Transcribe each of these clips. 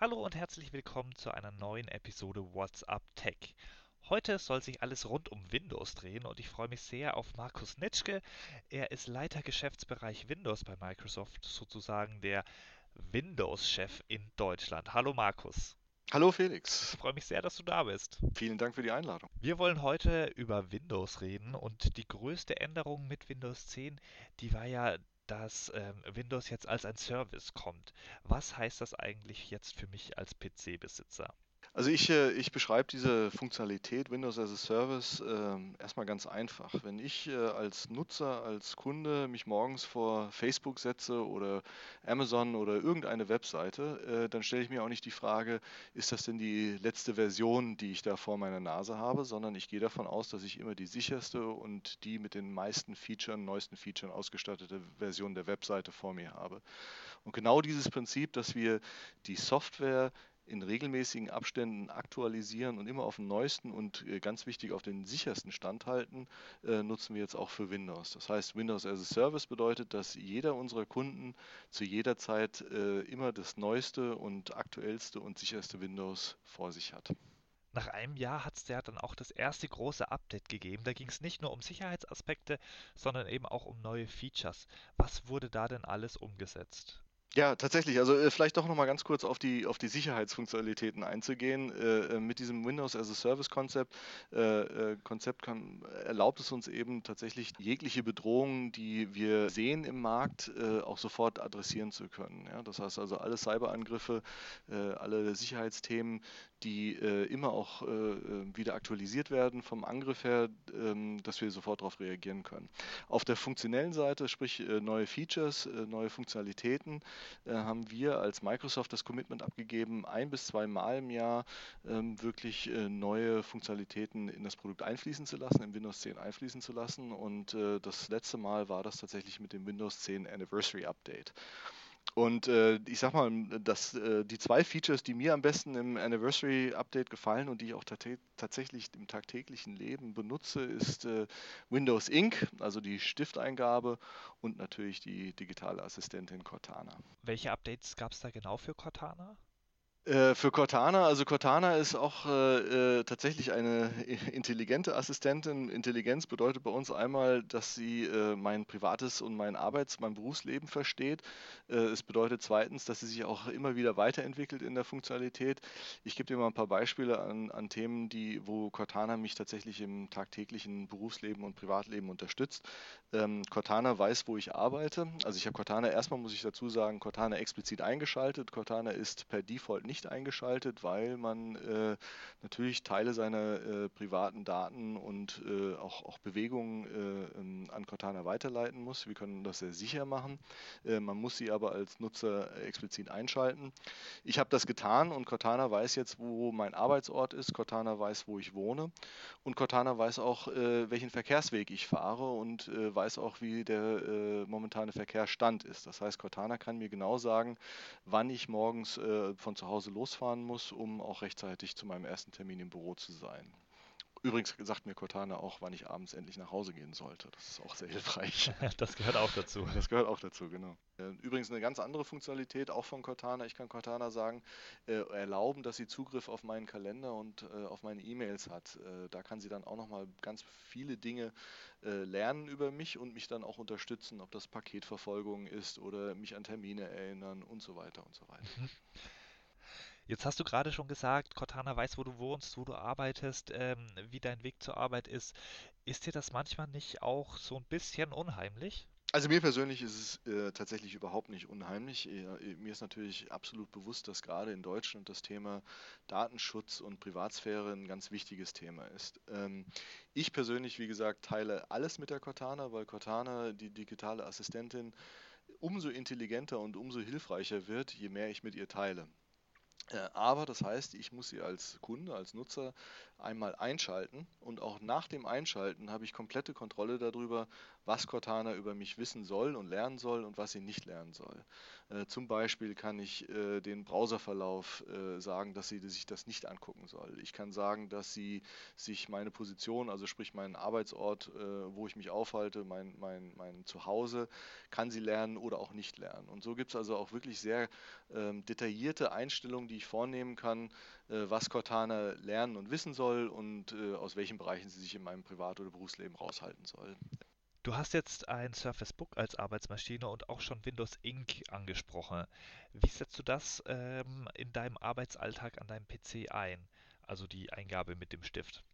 Hallo und herzlich willkommen zu einer neuen Episode WhatsApp Tech. Heute soll sich alles rund um Windows drehen und ich freue mich sehr auf Markus Nitschke. Er ist Leiter Geschäftsbereich Windows bei Microsoft, sozusagen der Windows-Chef in Deutschland. Hallo Markus. Hallo Felix. Ich freue mich sehr, dass du da bist. Vielen Dank für die Einladung. Wir wollen heute über Windows reden und die größte Änderung mit Windows 10, die war ja dass ähm, Windows jetzt als ein Service kommt. Was heißt das eigentlich jetzt für mich als PC-Besitzer? Also ich, äh, ich beschreibe diese Funktionalität Windows as a Service äh, erstmal ganz einfach. Wenn ich äh, als Nutzer, als Kunde mich morgens vor Facebook setze oder Amazon oder irgendeine Webseite, äh, dann stelle ich mir auch nicht die Frage, ist das denn die letzte Version, die ich da vor meiner Nase habe, sondern ich gehe davon aus, dass ich immer die sicherste und die mit den meisten Features, neuesten Features ausgestattete Version der Webseite vor mir habe. Und genau dieses Prinzip, dass wir die Software in regelmäßigen Abständen aktualisieren und immer auf dem neuesten und äh, ganz wichtig auf den sichersten Stand halten, äh, nutzen wir jetzt auch für Windows. Das heißt, Windows as a Service bedeutet, dass jeder unserer Kunden zu jeder Zeit äh, immer das neueste und aktuellste und sicherste Windows vor sich hat. Nach einem Jahr hat es ja dann auch das erste große Update gegeben. Da ging es nicht nur um Sicherheitsaspekte, sondern eben auch um neue Features. Was wurde da denn alles umgesetzt? Ja, tatsächlich. Also äh, vielleicht doch nochmal ganz kurz auf die, auf die Sicherheitsfunktionalitäten einzugehen. Äh, äh, mit diesem Windows as a Service Konzept, äh, äh, Konzept kann, erlaubt es uns eben tatsächlich jegliche Bedrohungen, die wir sehen im Markt, auch sofort adressieren zu können. Ja? Das heißt also alle Cyberangriffe, alle Sicherheitsthemen, die immer auch wieder aktualisiert werden vom Angriff her, ähm, dass wir sofort darauf reagieren können. Auf der funktionellen Seite, sprich neue Features, neue Funktionalitäten, äh, haben wir als Microsoft das Commitment abgegeben, ein bis zwei Mal im Jahr ähm, wirklich äh, neue Funktionalitäten in das Produkt einfließen zu lassen, in Windows 10 einfließen zu lassen. Und äh, das letzte Mal war das tatsächlich mit dem Windows 10 Anniversary Update. Und äh, ich sag mal, dass äh, die zwei Features, die mir am besten im Anniversary Update gefallen und die ich auch tatsächlich im tagtäglichen Leben benutze, ist äh, Windows Ink, also die Stifteingabe und natürlich die digitale Assistentin Cortana. Welche Updates gab es da genau für Cortana? Äh, für Cortana, also Cortana ist auch äh, äh, tatsächlich eine intelligente Assistentin. Intelligenz bedeutet bei uns einmal, dass sie äh, mein privates und mein Arbeits-, mein Berufsleben versteht. Äh, es bedeutet zweitens, dass sie sich auch immer wieder weiterentwickelt in der Funktionalität. Ich gebe dir mal ein paar Beispiele an, an Themen, die, wo Cortana mich tatsächlich im tagtäglichen Berufsleben und Privatleben unterstützt. Ähm, Cortana weiß, wo ich arbeite. Also ich habe Cortana erstmal, muss ich dazu sagen, Cortana explizit eingeschaltet. Cortana ist per Default nicht nicht eingeschaltet, weil man äh, natürlich Teile seiner äh, privaten Daten und äh, auch, auch Bewegungen äh, ähm, an Cortana weiterleiten muss. Wir können das sehr sicher machen. Äh, man muss sie aber als Nutzer explizit einschalten. Ich habe das getan und Cortana weiß jetzt, wo mein Arbeitsort ist. Cortana weiß, wo ich wohne. Und Cortana weiß auch, äh, welchen Verkehrsweg ich fahre und weiß auch, wie der momentane Verkehrsstand ist. Das heißt, Cortana kann mir genau sagen, wann ich morgens von zu Hause Hause losfahren muss, um auch rechtzeitig zu meinem ersten Termin im Büro zu sein. Übrigens sagt mir Cortana auch, wann ich abends endlich nach Hause gehen sollte. Das ist auch sehr hilfreich. das gehört auch dazu. Das gehört auch dazu, genau. Äh, übrigens eine ganz andere Funktionalität, auch von Cortana. Ich kann Cortana sagen, äh, erlauben, dass sie Zugriff auf meinen Kalender und äh, auf meine E-Mails hat. Äh, da kann sie dann auch nochmal ganz viele Dinge äh, lernen über mich und mich dann auch unterstützen, ob das Paketverfolgung ist oder mich an Termine erinnern und so weiter und so weiter. Mhm. Jetzt hast du gerade schon gesagt, Cortana weiß, wo du wohnst, wo du arbeitest, ähm, wie dein Weg zur Arbeit ist. Ist dir das manchmal nicht auch so ein bisschen unheimlich? Also mir persönlich ist es äh, tatsächlich überhaupt nicht unheimlich. Äh, mir ist natürlich absolut bewusst, dass gerade in Deutschland das Thema Datenschutz und Privatsphäre ein ganz wichtiges Thema ist. Ähm, ich persönlich, wie gesagt, teile alles mit der Cortana, weil Cortana, die digitale Assistentin, umso intelligenter und umso hilfreicher wird, je mehr ich mit ihr teile. Äh, aber das heißt, ich muss sie als Kunde, als Nutzer einmal einschalten und auch nach dem Einschalten habe ich komplette Kontrolle darüber, was Cortana über mich wissen soll und lernen soll und was sie nicht lernen soll. Äh, zum Beispiel kann ich äh, den Browserverlauf äh, sagen, dass sie sich das nicht angucken soll. Ich kann sagen, dass sie sich meine Position, also sprich meinen Arbeitsort, äh, wo ich mich aufhalte, mein, mein, mein Zuhause, kann sie lernen oder auch nicht lernen. Und so gibt es also auch wirklich sehr ähm, detaillierte Einstellungen, die ich vornehmen kann, äh, was Cortana lernen und wissen soll und äh, aus welchen Bereichen sie sich in meinem Privat- oder Berufsleben raushalten soll. Du hast jetzt ein Surface Book als Arbeitsmaschine und auch schon Windows Ink angesprochen. Wie setzt du das ähm, in deinem Arbeitsalltag an deinem PC ein? Also die Eingabe mit dem Stift.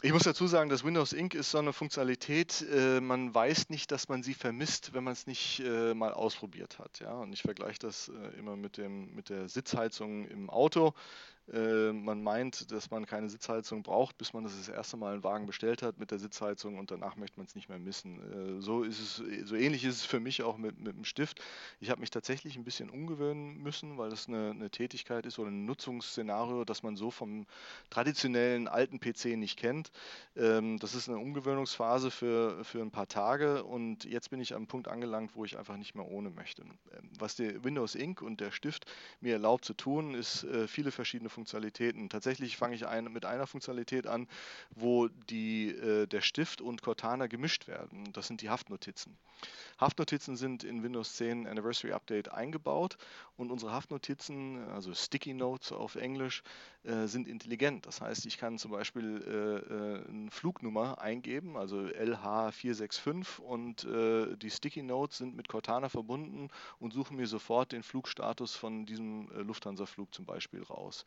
Ich muss dazu sagen, dass Windows Ink ist so eine Funktionalität, äh, man weiß nicht, dass man sie vermisst, wenn man es nicht äh, mal ausprobiert hat. Ja? Und ich vergleiche das äh, immer mit, dem, mit der Sitzheizung im Auto. Äh, man meint, dass man keine Sitzheizung braucht, bis man das, das erste Mal einen Wagen bestellt hat mit der Sitzheizung und danach möchte man es nicht mehr missen. Äh, so ist es, so ähnlich ist es für mich auch mit, mit dem Stift. Ich habe mich tatsächlich ein bisschen umgewöhnen müssen, weil das eine, eine Tätigkeit ist oder ein Nutzungsszenario, das man so vom traditionellen alten PC nicht kennt. Ähm, das ist eine Umgewöhnungsphase für, für ein paar Tage und jetzt bin ich am Punkt angelangt, wo ich einfach nicht mehr ohne möchte. Ähm, was der Windows Ink und der Stift mir erlaubt zu tun, ist äh, viele verschiedene Funktionalitäten. Tatsächlich fange ich ein, mit einer Funktionalität an, wo die, äh, der Stift und Cortana gemischt werden. Das sind die Haftnotizen. Haftnotizen sind in Windows 10 Anniversary Update eingebaut und unsere Haftnotizen, also Sticky Notes auf Englisch, äh, sind intelligent. Das heißt, ich kann zum Beispiel äh, äh eine Flugnummer eingeben, also LH465 und äh, die Sticky Notes sind mit Cortana verbunden und suchen mir sofort den Flugstatus von diesem äh, Lufthansa-Flug zum Beispiel raus.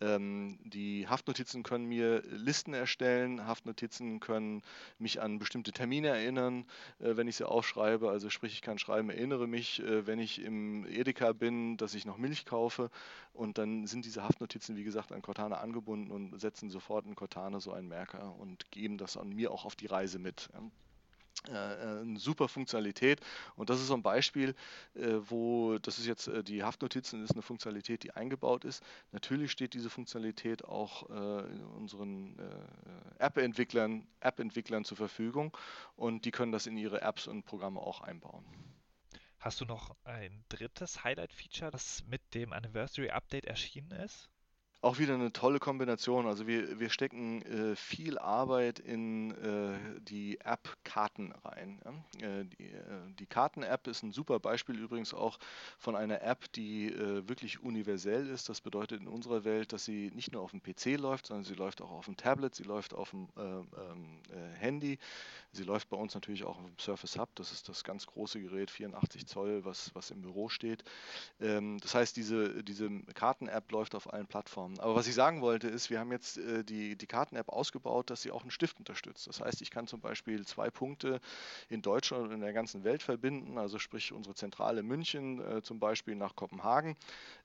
Ähm, die Haftnotizen können mir Listen erstellen, Haftnotizen können mich an bestimmte Termine erinnern, äh, wenn ich sie aufschreibe. Also sprich, ich kann schreiben, erinnere mich, äh, wenn ich im Edeka bin, dass ich noch Milch kaufe. Und dann sind diese Haftnotizen, wie gesagt, an Cortana angebunden und setzen sofort in Cortana so einen Merker und geben das an mir auch auf die Reise mit. Äh, äh, eine super Funktionalität. Und das ist so ein Beispiel, äh, wo, das ist jetzt die Haftnotizen, ist eine Funktionalität, die eingebaut ist. Natürlich steht diese Funktionalität auch unseren App-Entwicklern App -Entwicklern zur Verfügung und die können das in ihre Apps und Programme auch einbauen. Hast du noch ein drittes Highlight-Feature, das mit dem Anniversary Update erschienen ist? Auch wieder eine tolle Kombination. Also wir, wir stecken äh, viel Arbeit in äh, die App-Karten rein. Ja? Äh, die, äh, Karten-App ist ein super Beispiel übrigens auch von einer App, die äh, wirklich universell ist. Das bedeutet in unserer Welt, dass sie nicht nur auf dem PC läuft, sondern sie läuft auch auf dem Tablet, sie läuft auf dem ähm, äh, Handy, sie läuft bei uns natürlich auch auf dem Surface Hub. Das ist das ganz große Gerät, 84 Zoll, was, was im Büro steht. Ähm, das heißt, diese, diese Karten-App läuft auf allen Plattformen. Aber was ich sagen wollte, ist, wir haben jetzt äh, die, die Karten-App ausgebaut, dass sie auch einen Stift unterstützt. Das heißt, ich kann zum Beispiel zwei Punkte in Deutschland und in der ganzen Welt verbinden, also sprich unsere Zentrale München äh, zum Beispiel nach Kopenhagen,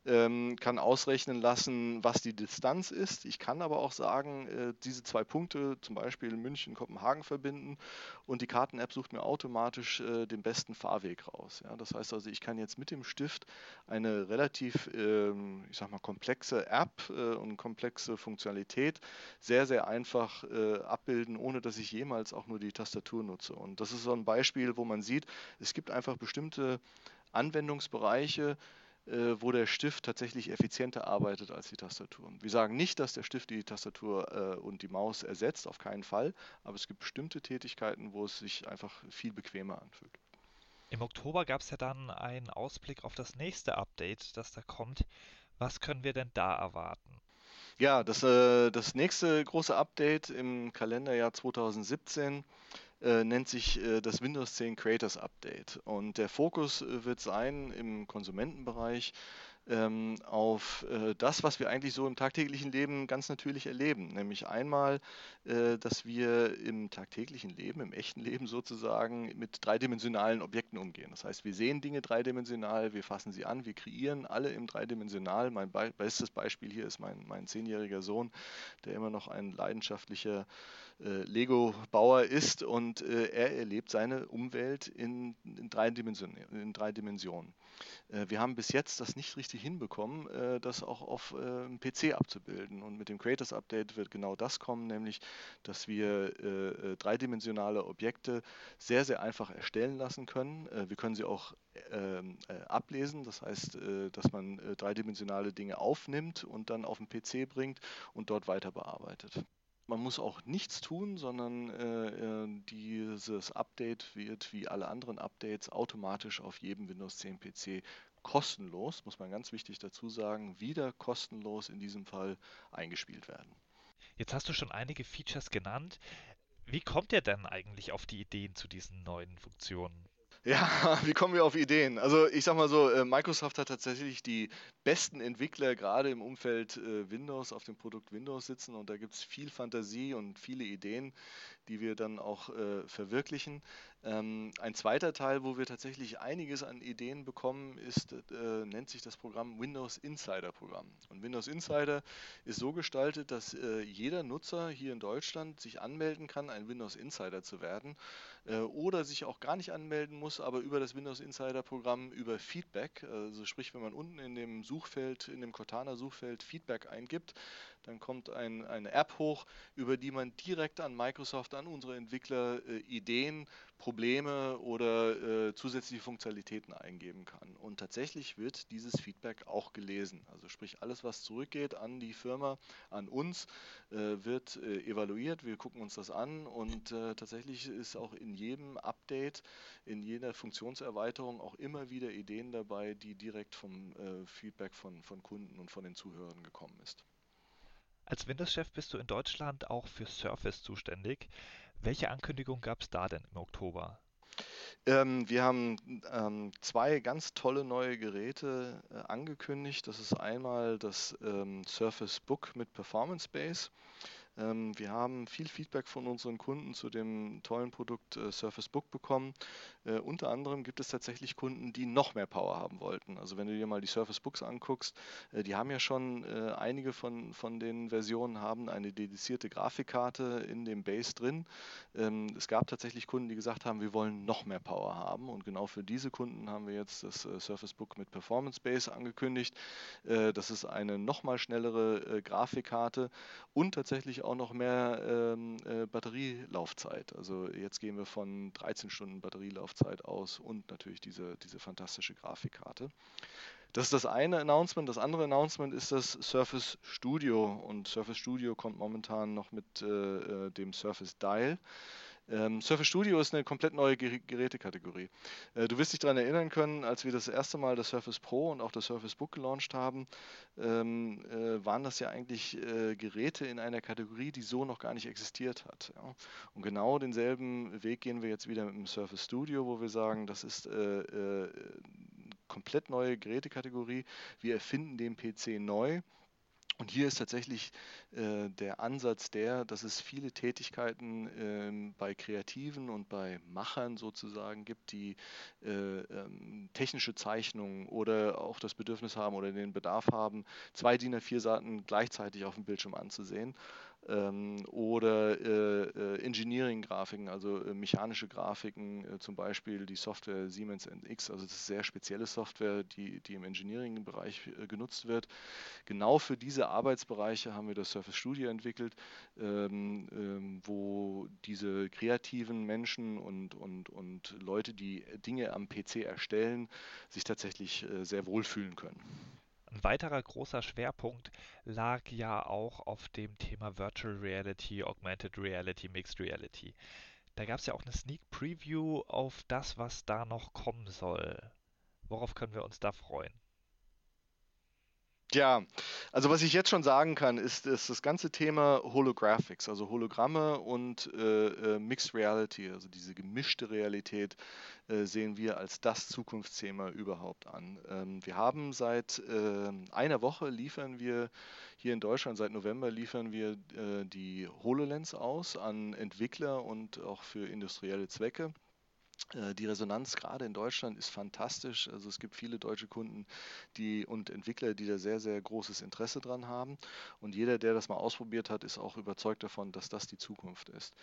ähm, kann ausrechnen lassen, was die Distanz ist. Ich kann aber auch sagen, äh, diese zwei Punkte, zum Beispiel München, Kopenhagen verbinden und die Karten-App sucht mir automatisch äh, den besten Fahrweg raus. Ja? Das heißt also, ich kann jetzt mit dem Stift eine relativ, ähm, ich sag mal, komplexe App äh, und komplexe Funktionalität sehr, sehr einfach äh, abbilden, ohne dass ich jemals auch nur die Tastatur nutze. Und das ist so ein Beispiel, wo man sieht, es gibt einfach bestimmte Anwendungsbereiche, äh, wo der Stift tatsächlich effizienter arbeitet als die Tastatur. Wir sagen nicht, dass der Stift die Tastatur äh, und die Maus ersetzt, auf keinen Fall, aber es gibt bestimmte Tätigkeiten, wo es sich einfach viel bequemer anfühlt. Im Oktober gab es ja dann einen Ausblick auf das nächste Update, das da kommt. Was können wir denn da erwarten? Ja, das, äh, das nächste große Update im Kalenderjahr 2017 äh, nennt sich äh, das Windows 10 Creators Update. Und der Fokus äh, wird sein im Konsumentenbereich ähm, auf das, was wir eigentlich so im tagtäglichen Leben ganz natürlich erleben. Nämlich einmal, dass wir im tagtäglichen Leben, im echten Leben sozusagen, mit dreidimensionalen Objekten umgehen. Das heißt, wir sehen Dinge dreidimensional, wir fassen sie an, wir kreieren alle im dreidimensional. Mein Be bestes Beispiel hier ist mein, mein zehnjähriger Sohn, der immer noch ein leidenschaftlicher Lego-Bauer ist und äh, er erlebt seine Umwelt in, in, drei, Dimensionen, in drei Dimensionen. Äh, wir haben bis jetzt das nicht richtig hinbekommen, äh, das auch auf äh, PC abzubilden. Und mit dem Creators Update wird genau das kommen, nämlich, dass wir äh, äh, dreidimensionale Objekte sehr, sehr einfach erstellen lassen können. Äh, wir können sie auch ähm, ablesen, das heißt, dass man dreidimensionale Dinge aufnimmt und dann auf den PC bringt und dort weiter bearbeitet. Man muss auch nichts tun, sondern äh, dieses Update wird wie alle anderen Updates automatisch auf jedem Windows 10 PC kostenlos, muss man ganz wichtig dazu sagen, wieder kostenlos in diesem Fall eingespielt werden. Jetzt hast du schon einige Features genannt. Wie kommt ihr denn eigentlich auf die Ideen zu diesen neuen Funktionen? Ja, wie kommen wir auf Ideen? Also ich sag mal so, äh, Microsoft hat tatsächlich die besten Entwickler gerade im Umfeld äh, Windows auf dem Produkt Windows sitzen und da gibt es viel Fantasie und viele Ideen, die wir dann auch äh, verwirklichen. Ähm, ein zweiter Teil, wo wir tatsächlich einiges an Ideen bekommen, ist, äh, nennt sich das Programm Windows Insider Programm. Und Windows Insider ist so gestaltet, dass äh, jeder Nutzer hier in Deutschland sich anmelden kann, ein Windows Insider zu werden äh, oder sich auch gar nicht anmelden muss, aber über das Windows Insider Programm über Feedback, also sprich, wenn man unten in dem Suchfeld, in dem Cortana Suchfeld Feedback eingibt, dann kommt ein, eine App hoch, über die man direkt an Microsoft, an unsere Entwickler äh, Ideen, Probleme oder äh, zusätzliche Funktionalitäten eingeben kann. Und tatsächlich wird dieses Feedback auch gelesen. Also sprich, alles, was zurückgeht an die Firma, an uns, äh, wird äh, evaluiert. Wir gucken uns das an und äh, tatsächlich ist auch in jedem Update, in jeder Funktionserweiterung auch immer wieder Ideen dabei, die direkt vom äh, Feedback von, von Kunden und von den Zuhörern gekommen ist. Als Windows-Chef bist du in Deutschland auch für Surface zuständig. Welche Ankündigung gab es da denn im Oktober? Ähm, wir haben ähm, zwei ganz tolle neue Geräte äh, angekündigt. Das ist einmal das ähm, Surface Book mit Performance Base. Ähm, wir haben viel Feedback von unseren Kunden zu dem tollen Produkt äh, Surface Book bekommen. Äh, unter anderem gibt es tatsächlich Kunden, die noch mehr Power haben wollten. Also wenn du dir mal die Surface Books anguckst, äh, die haben ja schon äh, einige von, von den Versionen haben eine dedizierte Grafikkarte in dem Base drin. Ähm, es gab tatsächlich Kunden, die gesagt haben, wir wollen noch mehr Power haben. Und genau für diese Kunden haben wir jetzt das äh, Surface Book mit Performance Base angekündigt. Äh, das ist eine nochmal schnellere Grafikkarte und tatsächlich auch noch mehr ähm, äh, Batterielaufzeit. Also jetzt gehen wir von 13 Stunden Batterielaufzeit aus und natürlich diese, diese fantastische Grafikkarte. Das ist das eine Announcement. Das andere Announcement ist das Surface Studio. Und Surface Studio kommt momentan noch mit äh, äh dem Surface Dial. Ähm, Surface Studio ist eine komplett neue Ger Gerätekategorie. Äh, du wirst dich daran erinnern können, als wir das erste Mal das Surface Pro und auch das Surface Book gelauncht haben, ähm, äh, waren das ja eigentlich äh, Geräte in einer Kategorie, die so noch gar nicht existiert hat. Ja. Und genau denselben Weg gehen wir jetzt wieder mit dem Surface Studio, wo wir sagen, das ist äh, äh, komplett neue Gerätekategorie. Wir erfinden den PC neu und hier ist tatsächlich äh, der Ansatz der, dass es viele Tätigkeiten äh, bei Kreativen und bei Machern sozusagen gibt, die äh, ähm, technische Zeichnungen oder auch das Bedürfnis haben oder den Bedarf haben, zwei DIN A4-Seiten gleichzeitig auf dem Bildschirm anzusehen ähm, oder äh, äh, Engineering-Grafiken, also äh, mechanische Grafiken, äh, zum Beispiel die Software Siemens NX, also das ist sehr spezielle Software, die, die im Engineering-Bereich genutzt wird. Genau für diese Arbeitsbereiche haben wir das Surface Studio entwickelt, ähm, ähm, wo diese kreativen Menschen und, und, und Leute, die Dinge am PC erstellen, sich tatsächlich sehr wohlfühlen können. Ein weiterer großer Schwerpunkt lag ja auch auf dem Thema Virtual Reality, Augmented Reality, Mixed Reality. Da gab es ja auch eine Sneak Preview auf das, was da noch kommen soll. Worauf können wir uns da freuen? Ja, also was ich jetzt schon sagen kann, ist, ist das ganze Thema Holographics, also Hologramme und äh, äh, Mixed Reality, also diese gemischte Realität, äh, sehen wir als das Zukunftsthema überhaupt an. Ähm, wir haben seit äh, einer Woche liefern wir hier in Deutschland, seit November liefern wir äh, die HoloLens aus an Entwickler und auch für industrielle Zwecke. Äh, die Resonanz gerade in Deutschland ist fantastisch. Also es gibt viele deutsche Kunden die, und Entwickler, die da sehr, sehr großes Interesse dran haben. Und jeder, der das mal ausprobiert hat, ist auch überzeugt davon, dass das die Zukunft ist.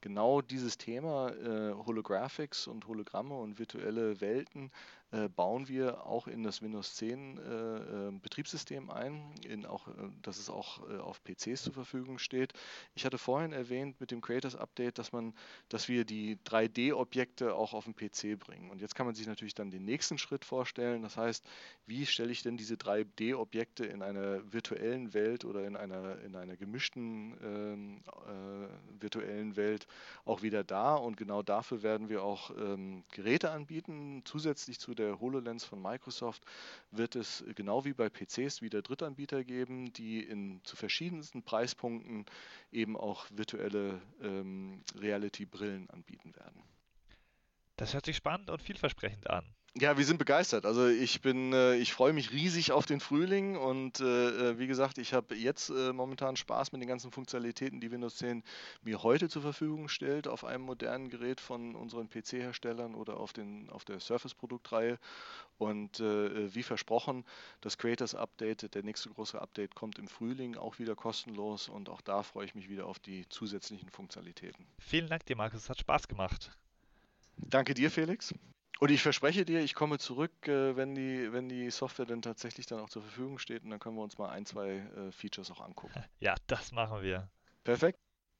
Genau dieses Thema äh, Holographics und Hologramme und virtuelle Welten äh, bauen wir auch in das Windows 10 äh, äh, Betriebssystem ein, in auch, äh, dass es auch auf PCs zur Verfügung steht. Ich hatte vorhin erwähnt mit dem Creators Update, dass man, dass wir die 3D-Objekte auch auf den PC bringen. Und jetzt kann man sich natürlich dann den nächsten Schritt vorstellen. Das heißt, wie stelle ich denn diese 3D-Objekte in einer virtuellen Welt oder in einer, in einer gemischten ähm, äh, virtuellen Welt auch wieder dar? Und genau dafür werden wir auch ähm, Geräte anbieten, zusätzlich zu der der HoloLens von Microsoft wird es genau wie bei PCs wieder Drittanbieter geben, die in, zu verschiedensten Preispunkten eben auch virtuelle ähm, Reality-Brillen anbieten werden. Das hört sich spannend und vielversprechend an. Ja, wir sind begeistert. Also ich bin, äh, ich freue mich riesig auf den Frühling und äh, äh, wie gesagt, ich habe jetzt äh, momentan Spaß mit den ganzen Funktionalitäten, die Windows 10 mir heute zur Verfügung stellt auf einem modernen Gerät von unseren PC-Herstellern oder auf, den, auf der Surface-Produktreihe. Und äh, wie versprochen, das Creators Update, der nächste große Update kommt im Frühling, auch wieder kostenlos und auch da freue ich mich wieder auf die zusätzlichen Funktionalitäten. Vielen Dank dir, Markus, es hat Spaß gemacht. Danke dir, Felix. Und ich verspreche dir, ich komme zurück, äh, wenn, die, wenn die Software dann tatsächlich dann auch zur Verfügung steht und dann können wir uns mal ein, zwei äh, Features auch angucken. Ja, das machen wir. Perfekt.